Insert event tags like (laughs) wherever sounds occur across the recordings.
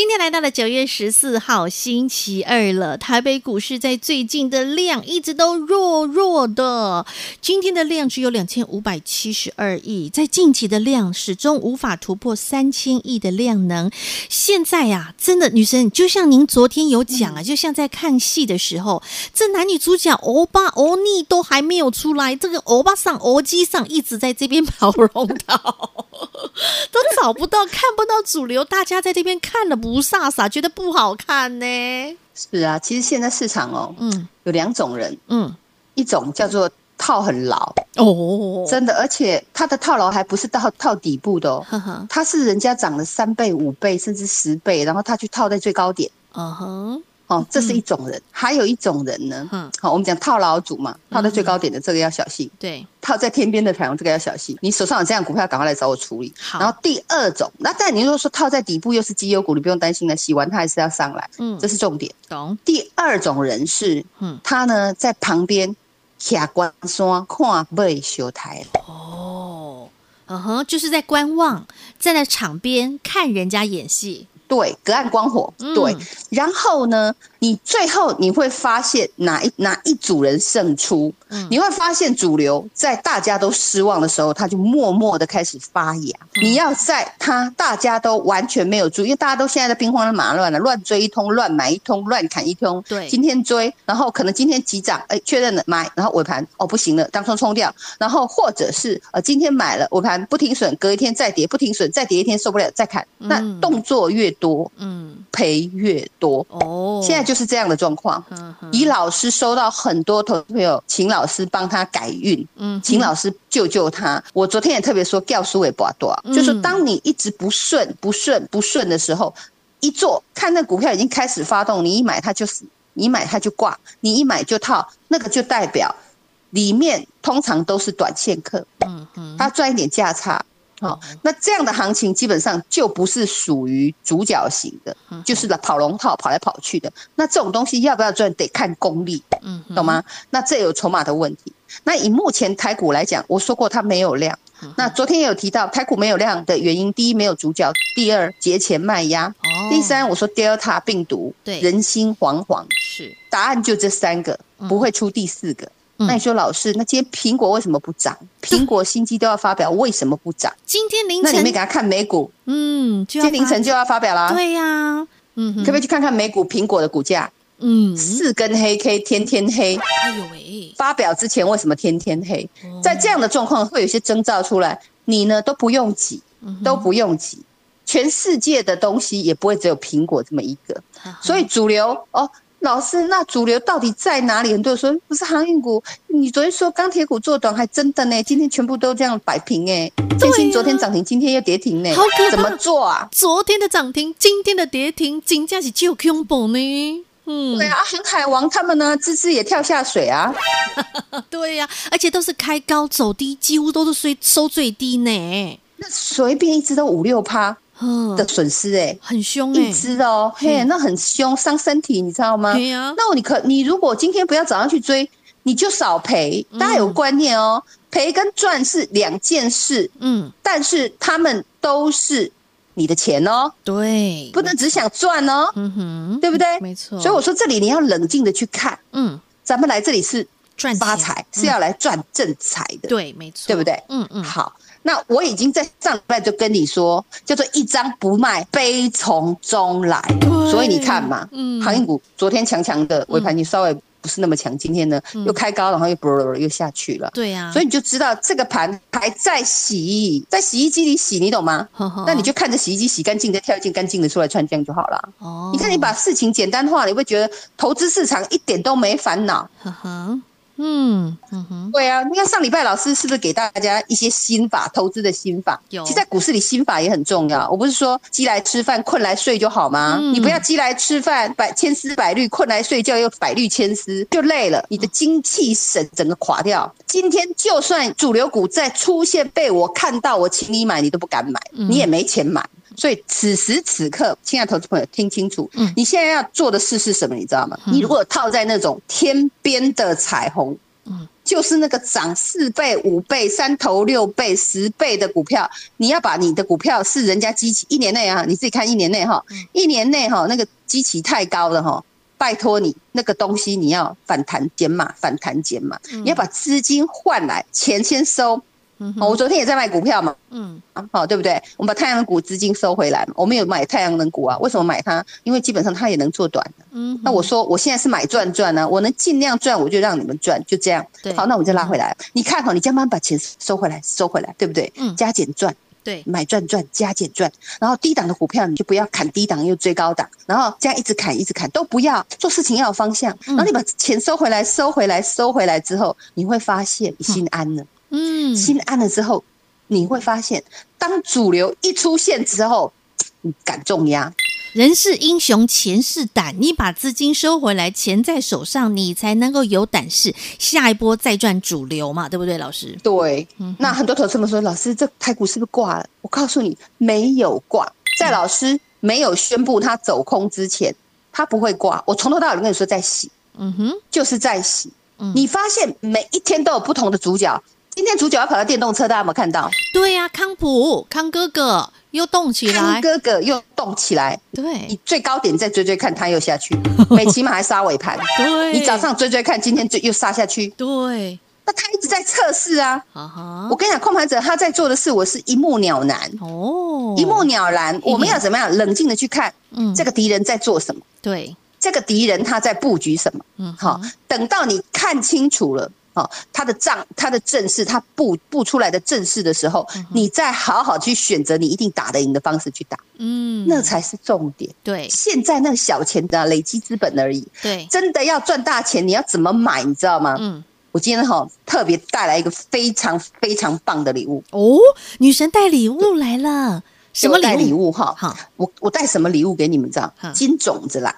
今天来到了九月十四号星期二了，台北股市在最近的量一直都弱弱的，今天的量只有两千五百七十二亿，在近期的量始终无法突破三千亿的量能。现在呀、啊，真的女生就像您昨天有讲啊，就像在看戏的时候，这男女主角欧巴欧尼都还没有出来，这个欧巴上欧基上一直在这边跑龙套，都找不到看不到主流，大家在这边看了。不飒飒，觉得不好看呢？是啊，其实现在市场哦，嗯，有两种人，嗯，一种叫做套很牢哦，真的，而且他的套牢还不是到套底部的哦，他是人家涨了三倍、五倍甚至十倍，然后他去套在最高点，嗯哼。哦，这是一种人，嗯、还有一种人呢。嗯，好，我们讲套牢组嘛，套在最高点的这个要小心。嗯、对，套在天边的台湾这个要小心。你手上有这样股票，赶快来找我处理。好，然后第二种，那但你如果说套在底部又是绩优股，你不用担心了，洗完它还是要上来。嗯，这是重点。懂。第二种人是，嗯，他呢在旁边下关山看背修台。哦，嗯哼，就是在观望，站在场边看人家演戏。对，隔岸观火。对，嗯、然后呢，你最后你会发现哪一哪一组人胜出？嗯、你会发现主流在大家都失望的时候，他就默默的开始发芽。嗯、你要在他大家都完全没有注意，因为大家都现在在兵荒马乱了，乱追一通，乱买一通，乱砍一通。对，今天追，然后可能今天急涨，哎，确认了买，然后尾盘哦不行了，当冲冲掉，然后或者是呃今天买了尾盘不停损，隔一天再跌，不停损再跌一天受不了再砍，嗯、那动作越多，嗯，赔越多哦。现在就是这样的状况。嗯，以老师收到很多投资朋友，请老师帮他改运，嗯，请老师救救他。我昨天也特别说，教书也不多，就是当你一直不顺、不顺、不顺的时候，一做看那股票已经开始发动，你一买它就死，你买它就挂，你一买就套，那个就代表里面通常都是短线客，嗯嗯，他赚一点价差。好，那这样的行情基本上就不是属于主角型的，就是跑龙套跑来跑去的。那这种东西要不要赚，得看功力，嗯，懂吗？那这有筹码的问题。那以目前台股来讲，我说过它没有量。那昨天也有提到台股没有量的原因：第一，没有主角；第二，节前卖压；第三，我说 Delta 病毒，对，人心惶惶。是，答案就这三个，不会出第四个。那你说老师，那今天苹果为什么不涨？苹果新机都要发表，为什么不涨？今天凌晨，那你没给他看美股？嗯，今天凌晨就要发表啦。对呀，嗯，可不可以去看看美股苹果的股价？嗯，四根黑 K，天天黑。哎呦喂！发表之前为什么天天黑？在这样的状况会有一些征兆出来，你呢都不用急，都不用急。全世界的东西也不会只有苹果这么一个，所以主流哦。老师，那主流到底在哪里？很多人说不是航运股，你昨天说钢铁股做短，还真的呢。今天全部都这样摆平哎，建兴昨天涨停，今天又跌停呢，好怎么做啊？昨天的涨停，今天的跌停，金价是就恐怖呢。嗯，对啊，航海王他们呢，芝芝也跳下水啊。(laughs) 对呀、啊，而且都是开高走低，几乎都是收收最低呢。那随便一只都五六趴。的损失哎、欸，很凶一只哦，嘿，嗯、那很凶，伤身体，你知道吗？对啊，那你可，你如果今天不要早上去追，你就少赔。大家有观念哦，赔、嗯、跟赚是两件事，嗯，但是他们都是你的钱哦，对，不能只想赚哦，嗯哼，对不对？没错。所以我说这里你要冷静的去看，嗯，咱们来这里是赚发财，是要来赚正财的，对，没错，对不对？嗯嗯，好。那我已经在上礼拜就跟你说，叫做一张不卖，悲从中来。所以你看嘛，嗯，航运股昨天强强的尾盘，你稍微不是那么强，今天呢又开高，然后又啵又下去了。对呀，所以你就知道这个盘还在洗，在洗衣机里洗，你懂吗？那你就看着洗衣机洗干净，再跳一件干净的出来穿，这样就好了。哦，你看你把事情简单化，你会觉得投资市场一点都没烦恼。嗯嗯哼，对啊，你看上礼拜老师是不是给大家一些心法，投资的心法？有，其实在股市里心法也很重要。我不是说鸡来吃饭，困来睡就好吗？嗯、你不要鸡来吃饭，百千丝百虑，困来睡觉又百虑千丝，就累了，你的精气神整个垮掉。今天就算主流股再出现被我看到，我请你买，你都不敢买，你也没钱买。所以此时此刻，亲爱的投资朋友，听清楚，嗯，你现在要做的事是什么？你知道吗？嗯、你如果套在那种天边的彩虹，嗯，就是那个涨四倍、五倍、三头六倍、十倍的股票，你要把你的股票是人家基期一年内啊，你自己看一年内哈，一年内哈那个基期太高了哈，拜托你那个东西你要反弹减码，反弹减码，你要把资金换来，钱先收。嗯，我昨天也在卖股票嘛，嗯，好，对不对？我们把太阳能股资金收回来，我们有买太阳能股啊？为什么买它？因为基本上它也能做短的。嗯，那我说我现在是买赚赚呢，我能尽量赚，我就让你们赚，就这样。对，好，那我就拉回来。你看好，你慢慢把钱收回来，收回来，对不对？嗯，加减赚，对，买赚赚，加减赚。然后低档的股票你就不要砍低档又追高档，然后这样一直砍一直砍都不要。做事情要有方向。然后你把钱收回来，收回来，收回来之后，你会发现你心安了。嗯，心安了之后，你会发现，当主流一出现之后，你敢重压。人是英雄，钱是胆。你把资金收回来，钱在手上，你才能够有胆识，下一波再赚主流嘛，对不对，老师？对。嗯、那很多投资们说，老师，这台股是不是挂了？我告诉你，没有挂。在老师没有宣布他走空之前，他不会挂。我从头到尾跟你说，在洗。嗯哼，就是在洗。嗯、你发现每一天都有不同的主角。今天主角要跑到电动车，大家有没有看到？对呀、啊，康普康哥哥又动起来，康哥哥又动起来。对，你最高点再追追看，他又下去，(laughs) 美琪玛还杀尾盘。对，你早上追追看，今天就又杀下去。对，那他一直在测试啊。Uh huh、我跟你讲，控盘者他在做的事，我是一目了然。哦，一目了然。我们要怎么样冷静的去看？嗯，这个敌人在做什么？对，这个敌人他在布局什么？嗯，好，等到你看清楚了。哦，他的账，他的阵势，他布布出来的阵势的时候，嗯、你再好好去选择你一定打得赢的方式去打，嗯，那才是重点。对，现在那个小钱的累积资本而已。对，真的要赚大钱，你要怎么买？你知道吗？嗯，我今天哈特别带来一个非常非常棒的礼物哦，女神带礼物来了，什么礼物？哈，好，我我带什么礼物给你们？这样？金种子来。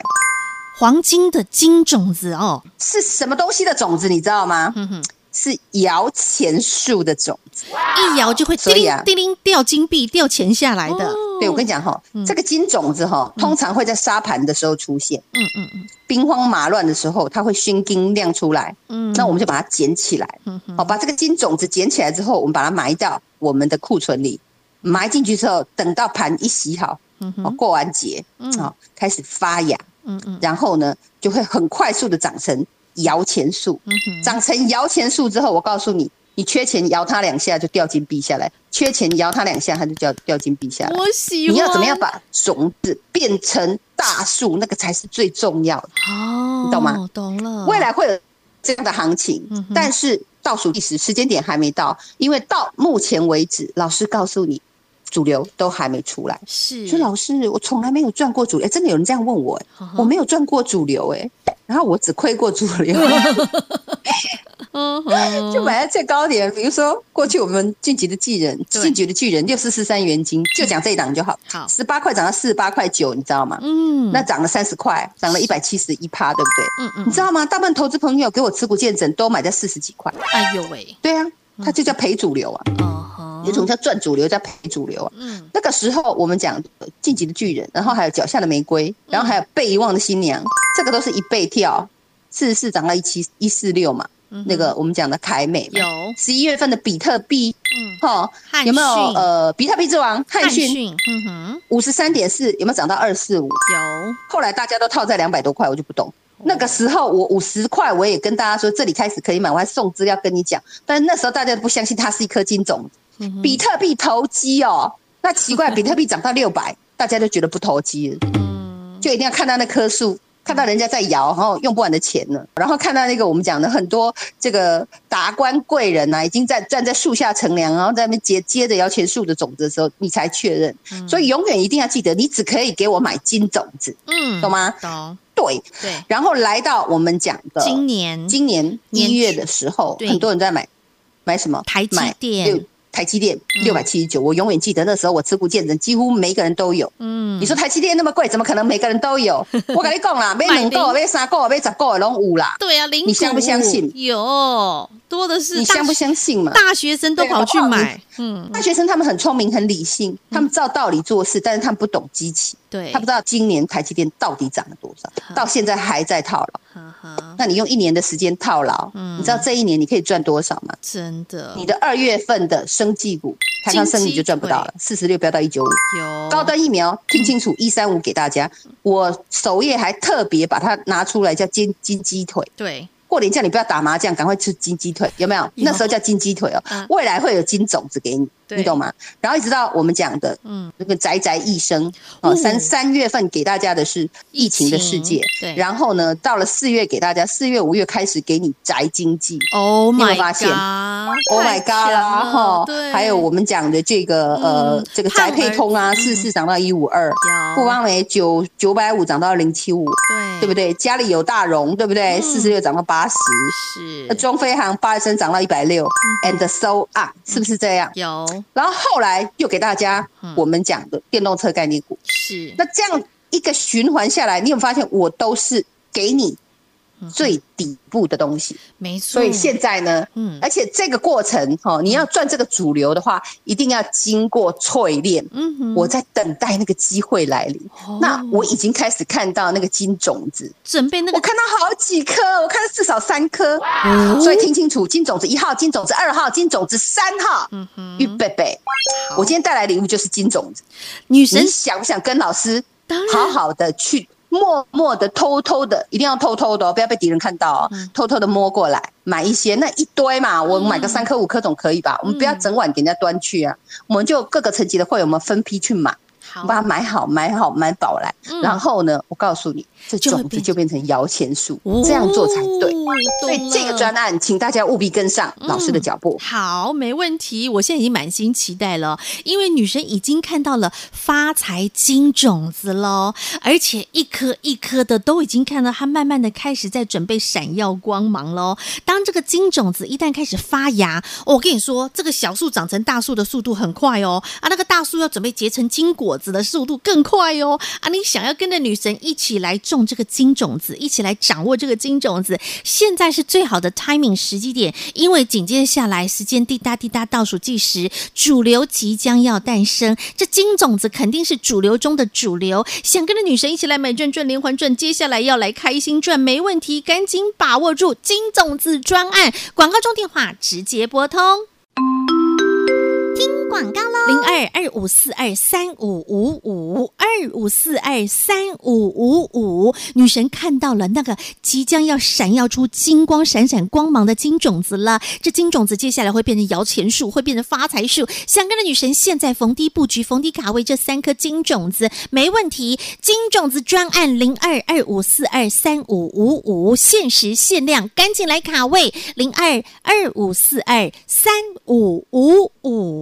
黄金的金种子哦，是什么东西的种子？你知道吗？嗯哼，是摇钱树的种子，一摇就会叮铃叮铃掉金币、掉钱下来的。对，我跟你讲哈，这个金种子哈，通常会在沙盘的时候出现。嗯嗯嗯，兵荒马乱的时候，它会熏金亮出来。嗯，那我们就把它捡起来。嗯哼，好，把这个金种子捡起来之后，我们把它埋到我们的库存里。埋进去之后，等到盘一洗好，嗯哼，过完节，嗯，好，开始发芽。嗯嗯，然后呢，就会很快速的长成摇钱树。嗯哼，长成摇钱树之后，我告诉你，你缺钱摇它两下就掉金币下来，缺钱摇它两下它就掉掉金币下来。我喜欢。你要怎么样把种子变成大树，那个才是最重要的。哦，你懂吗？懂了。未来会有这样的行情，嗯、但是倒数计时时间点还没到，因为到目前为止，老师告诉你。主流都还没出来，是。说老师，我从来没有赚过主流，真的有人这样问我，哎，我没有赚过主流，哎，然后我只亏过主流，(laughs) 就买在最高点。比如说，过去我们晋级的巨人，晋级的巨人六四四三元金，就讲这一档就好。好，十八块涨到四十八块九，你知道吗？嗯，那涨了三十块，涨了一百七十一趴，对不对？嗯嗯，你知道吗？大部分投资朋友给我持股见证都买在四十几块。哎呦喂，对啊，它就叫赔主流啊。有种叫赚主流，叫赔主流啊。嗯，那个时候我们讲晋级的巨人，然后还有脚下的玫瑰，然后还有被遗忘的新娘，这个都是一倍跳，四十四涨到一七一四六嘛。那个我们讲的凯美有十一月份的比特币，嗯，哈，有没有呃比特币之王汉讯？嗯哼，五十三点四有没有涨到二四五？有。后来大家都套在两百多块，我就不懂。那个时候我五十块，我也跟大家说这里开始可以买，我还送资料跟你讲，但是那时候大家都不相信它是一颗金种。比特币投机哦，那奇怪，比特币涨到六百，大家都觉得不投机了，嗯，就一定要看到那棵树看到人家在摇，然后用不完的钱呢，然后看到那个我们讲的很多这个达官贵人呐、啊，已经在站在树下乘凉，然后在那边接接着摇钱树的种子的时候，你才确认。嗯、所以永远一定要记得，你只可以给我买金种子，嗯，懂吗？懂。对对。然后来到我们讲的今年今年一月的时候，很多人在买买什么？台积电。台积电六百七十九，我永远记得那时候我持股见证，几乎每个人都有。嗯，你说台积电那么贵，怎么可能每个人都有？(laughs) 我跟你讲啦，买两个、买三个、买十个拢有啦。对啊，你相不相信？有多的是。你相不相信嘛？大学生都跑去买。嗯，大学生他们很聪明、很理性，他们照道理做事，但是他们不懂机器。对，他不知道今年台积电到底涨了多少，到现在还在套牢。那你用一年的时间套牢，你知道这一年你可以赚多少吗？真的，你的二月份的生技股，台上生你就赚不到了，四十六飙到一九五。有高端疫苗，听清楚，一三五给大家。我首页还特别把它拿出来，叫金金鸡腿。对。过年叫你不要打麻将，赶快吃金鸡腿，有没有？有。那时候叫金鸡腿哦，嗯、未来会有金种子给你，对你懂吗？然后一直到我们讲的，嗯，那个宅宅一生哦，三三月份给大家的是疫情的世界，对。然后呢，到了四月给大家，四月五月开始给你宅经济，Oh my God，你有没有发现？Oh my God 啦，哈，对。还有我们讲的这个呃，嗯、这个宅配通啊，四四涨到一五二，富邦美九九百五涨到零七五，对，对不对？家里有大荣，对不对？四十六涨到八。十是，中飞航八升涨到一百六，and so on，是不是这样？有，然后后来又给大家我们讲的电动车概念股，是。那这样一个循环下来，你有发现我都是给你最底部的东西，没错。所以现在呢，嗯，而且这个过程哈，你要赚这个主流的话，一定要经过淬炼。嗯哼，我在等待那个机会来临。那我已经开始看到那个金种子，准备那个，我看到好几颗，我看到至少三颗。所以听清楚，金种子一号，金种子二号，金种子三号。嗯哼，预备备。我今天带来礼物就是金种子。女神，想不想跟老师好好的去？默默的、偷偷的，一定要偷偷的哦，不要被敌人看到哦。嗯、偷偷的摸过来，买一些，那一堆嘛，我买个三颗、五颗总可以吧？嗯、我们不要整晚给人家端去啊，嗯、我们就各个层级的会员，我们分批去买。好把它买好，买好，买饱来。嗯、然后呢，我告诉你，这种子就变成摇钱树，这样做才对。哦、所以这个专案，请大家务必跟上老师的脚步。嗯、好，没问题。我现在已经满心期待了，因为女神已经看到了发财金种子喽，而且一颗一颗的都已经看到它慢慢的开始在准备闪耀光芒喽。当这个金种子一旦开始发芽，我跟你说，这个小树长成大树的速度很快哦。啊，那个大树要准备结成金果子。的速度更快哦！啊，你想要跟着女神一起来种这个金种子，一起来掌握这个金种子，现在是最好的 timing 时机点，因为紧接下来时间滴答滴答倒数计时，主流即将要诞生，这金种子肯定是主流中的主流。想跟着女神一起来买赚赚连环赚，接下来要来开心赚，没问题，赶紧把握住金种子专案，广告中电话直接拨通。听广告喽，零二二五四二三五五五二五四二三五五五，女神看到了那个即将要闪耀出金光闪闪光芒的金种子了。这金种子接下来会变成摇钱树，会变成发财树。想跟着女神现在逢低布局、逢低卡位这三颗金种子，没问题。金种子专案零二二五四二三五五五，限时限量，赶紧来卡位零二二五四二三五五五。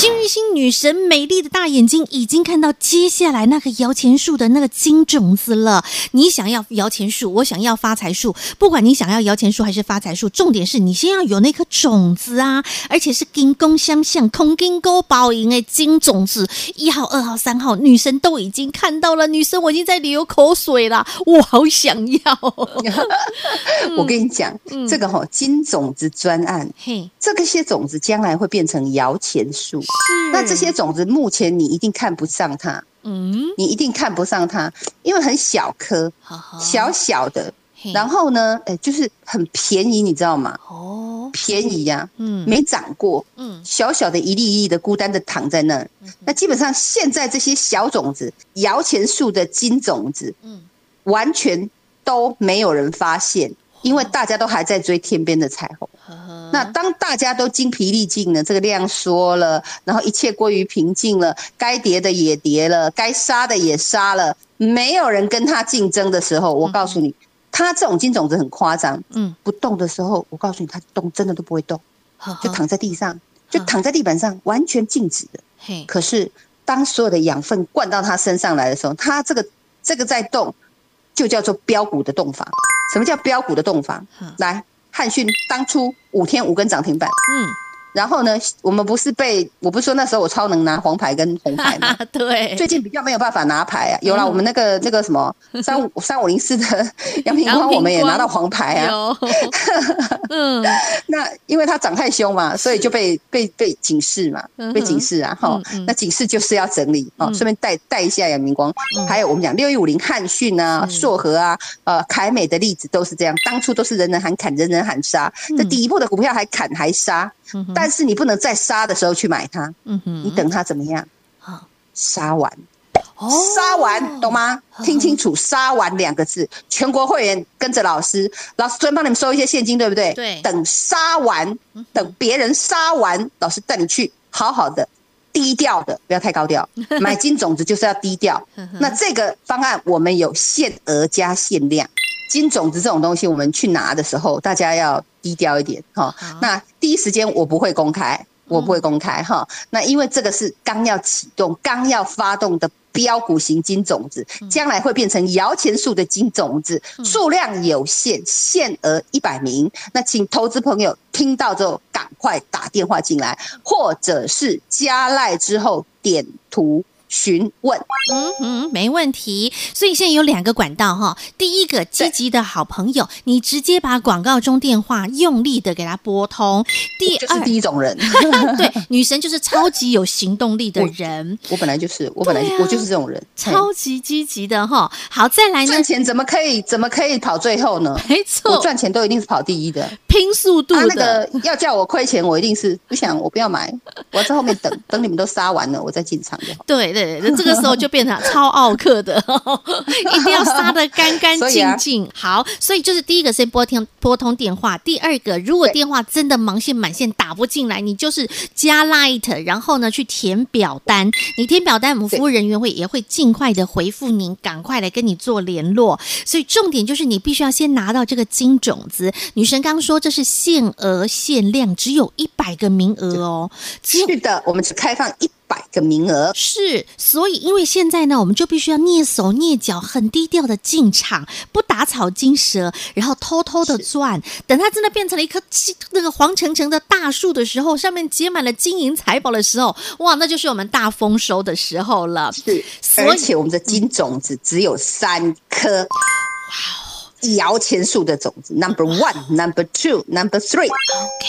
幸运星女神美丽的大眼睛已经看到接下来那个摇钱树的那个金种子了。你想要摇钱树，我想要发财树。不管你想要摇钱树还是发财树，重点是你先要有那颗种子啊，而且是金光相向、空金勾包赢的金种子。一号、二号、三号，女神都已经看到了，女神我已经在流口水了，我好想要。(laughs) 我跟你讲，嗯、这个哈、哦、金种子专案，嘿，这个些种子将来会变成摇钱树。是，那这些种子目前你一定看不上它，嗯，你一定看不上它，因为很小颗，好好。小小的，然后呢，哎，就是很便宜，你知道吗？哦，便宜呀、啊，嗯，没长过，嗯，小小的一粒一粒的，孤单的躺在那儿。嗯、那基本上现在这些小种子，摇钱树的金种子，嗯，完全都没有人发现。因为大家都还在追天边的彩虹，那当大家都精疲力尽了，这个量缩了，然后一切归于平静了，该跌的也跌了，该杀的也杀了，没有人跟他竞争的时候，我告诉你，他这种金种子很夸张，嗯，不动的时候，我告诉你，他动真的都不会动，就躺在地上，就躺在地板上，完全静止的。可是当所有的养分灌到他身上来的时候，他这个这个在动，就叫做标股的洞房。什么叫标股的动法？嗯、来，汉讯当初五天五根涨停板。嗯，然后呢，我们不是被我不是说那时候我超能拿黄牌跟红牌吗？(laughs) 对，最近比较没有办法拿牌啊。有了，我们那个那个什么 (laughs) 三五三五零四的 (laughs) 杨明光，我们也拿到黄牌啊。嗯，那因为它涨太凶嘛，所以就被被被警示嘛，被警示啊。哈，那警示就是要整理哦，顺便带带一下杨明光，还有我们讲六一五零汉讯啊、硕和啊、呃凯美的例子都是这样，当初都是人人喊砍，人人喊杀，这底部的股票还砍还杀，但是你不能在杀的时候去买它，你等它怎么样？杀完。杀完懂吗？听清楚，杀完两个字，全国会员跟着老师，老师专门帮你们收一些现金，对不对？对。等杀完，等别人杀完，老师带你去好好的，低调的，不要太高调。(laughs) 买金种子就是要低调。那这个方案我们有限额加限量，金种子这种东西，我们去拿的时候，大家要低调一点哈。那第一时间我不会公开，我不会公开哈。那因为这个是刚要启动、刚要发动的。标股型金种子，将来会变成摇钱树的金种子，数量有限，限额一百名。那请投资朋友听到之后，赶快打电话进来，或者是加赖之后点图。询问，嗯哼，没问题。所以现在有两个管道哈。第一个积极的好朋友，你直接把广告中电话用力的给他拨通。第二，就是第一种人，(laughs) 对，女神就是超级有行动力的人。(laughs) 我，我本来就是，我本来、啊、我就是这种人，超级积极的哈。好，再来呢，赚钱怎么可以怎么可以跑最后呢？没错，我赚钱都一定是跑第一的，拼速度的。那个要叫我亏钱，我一定是不想，我不要买，我要在后面等 (laughs) 等你们都杀完了，我再进场就好。对。这个时候就变成超奥克的，一定要杀的干干净净。啊、好，所以就是第一个先拨听拨通电话，第二个如果电话真的忙线满线打不进来，你就是加 Light，然后呢去填表单。你填表单，我们服务人员会也会尽快的回复您，赶快来跟你做联络。所以重点就是你必须要先拿到这个金种子。女神刚说这是限额限量，只有一百个名额哦。是的，我们只开放一。百个名额。是，所以因为现在呢，我们就必须要蹑手蹑脚，很低调的进场，不打草惊蛇，然后偷偷的赚。是等它真的变成了一棵那个黄澄澄的大树的时候，上面结满了金银财宝的时候，哇，那就是我们大丰收的时候了。是，所而且我们的金种子只有三颗。哇摇钱树的种子，Number one，Number two，Number three，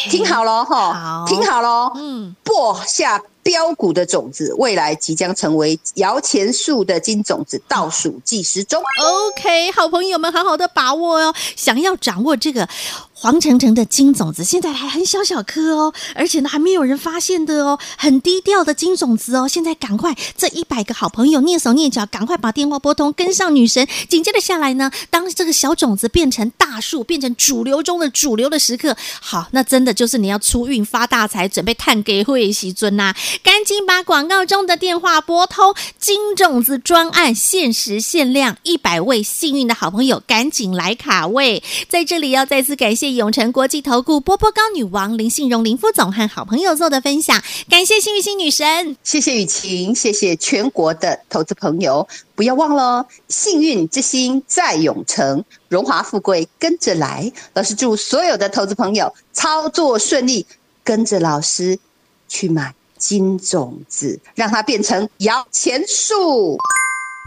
听好了哈，听好了，嗯，播下标股的种子，未来即将成为摇钱树的金种子，倒数计时中。OK，好朋友们，好好的把握哦，想要掌握这个。黄澄澄的金种子，现在还很小小颗哦，而且呢还没有人发现的哦，很低调的金种子哦。现在赶快，这一百个好朋友蹑手蹑脚，赶快把电话拨通，跟上女神。紧接着下来呢，当这个小种子变成大树，变成主流中的主流的时刻，好，那真的就是你要出运发大财，准备探给会席尊呐，赶紧把广告中的电话拨通，金种子专案限时限量一百位幸运的好朋友，赶紧来卡位。在这里要再次感谢。永诚国际投顾波波高女王林信荣林副总和好朋友做的分享，感谢幸运星女神，谢谢雨晴，谢谢全国的投资朋友，不要忘了，幸运之星在永诚，荣华富贵跟着来。老师祝所有的投资朋友操作顺利，跟着老师去买金种子，让它变成摇钱树。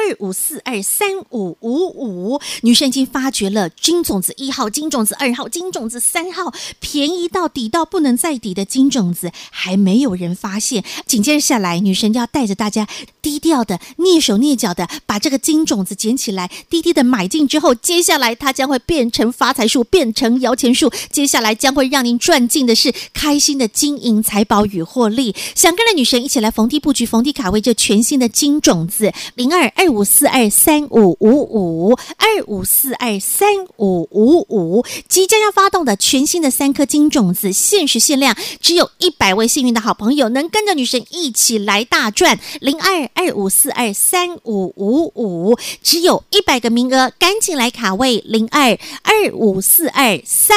二五四二三五五五，女生已经发觉了金种子一号、金种子二号、金种子三号，便宜到底到不能再底的金种子还没有人发现。紧接着下来，女生就要带着大家低调的、蹑手蹑脚的把这个金种子捡起来，低低的买进之后，接下来它将会变成发财树，变成摇钱树。接下来将会让您赚进的是开心的金银财宝与获利。想跟着女神一起来逢低布局，逢低卡位这全新的金种子，零二二五四二三五五五二五四二三五五五，即将要发动的全新的三颗金种子，限时限量，只有一百位幸运的好朋友能跟着女神一起来大赚，零二二五四二三五五五，只有一百个名额，赶紧来卡位，零二二五四二三